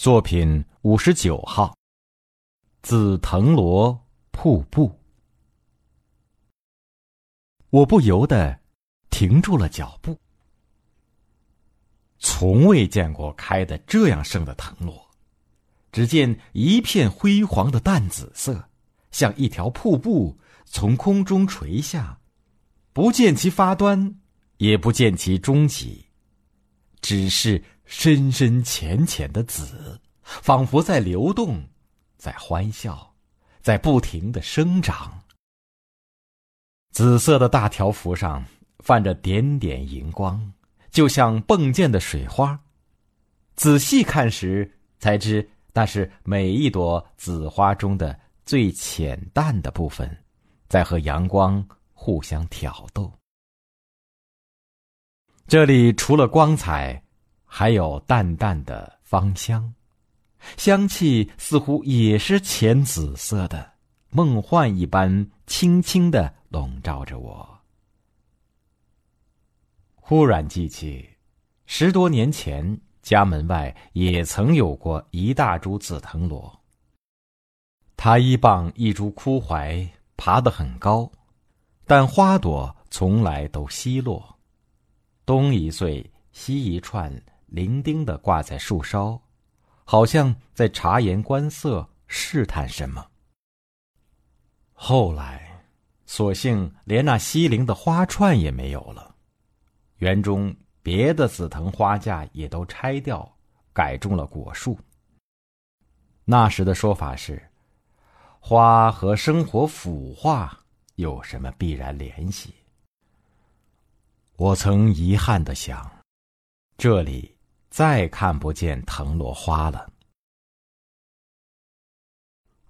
作品五十九号。紫藤萝瀑布，我不由得停住了脚步。从未见过开的这样盛的藤萝，只见一片辉煌的淡紫色，像一条瀑布从空中垂下，不见其发端，也不见其终极，只是。深深浅浅的紫，仿佛在流动，在欢笑，在不停的生长。紫色的大条幅上泛着点点荧光，就像迸溅的水花。仔细看时，才知那是每一朵紫花中的最浅淡的部分，在和阳光互相挑逗。这里除了光彩。还有淡淡的芳香，香气似乎也是浅紫色的，梦幻一般，轻轻的笼罩着我。忽然记起，十多年前家门外也曾有过一大株紫藤萝。它一傍一株枯槐，爬得很高，但花朵从来都稀落，东一穗，西一串。伶仃的挂在树梢，好像在察言观色、试探什么。后来，索性连那西陵的花串也没有了，园中别的紫藤花架也都拆掉，改种了果树。那时的说法是，花和生活腐化有什么必然联系？我曾遗憾的想，这里。再看不见藤萝花了。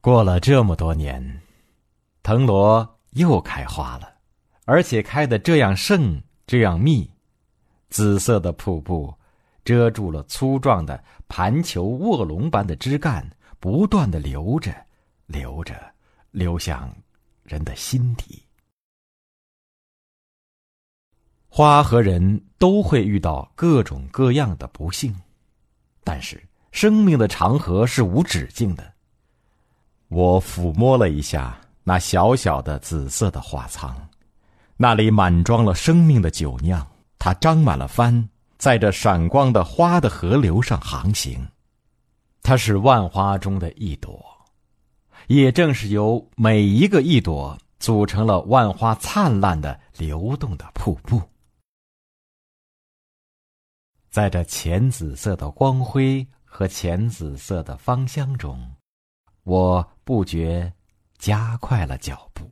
过了这么多年，藤萝又开花了，而且开得这样盛，这样密。紫色的瀑布遮住了粗壮的盘球卧龙般的枝干，不断的流着，流着，流向人的心底。花和人都会遇到各种各样的不幸，但是生命的长河是无止境的。我抚摸了一下那小小的紫色的花仓，那里满装了生命的酒酿，它张满了帆，在这闪光的花的河流上航行。它是万花中的一朵，也正是由每一个一朵组成了万花灿烂的流动的瀑布。在这浅紫色的光辉和浅紫色的芳香中，我不觉加快了脚步。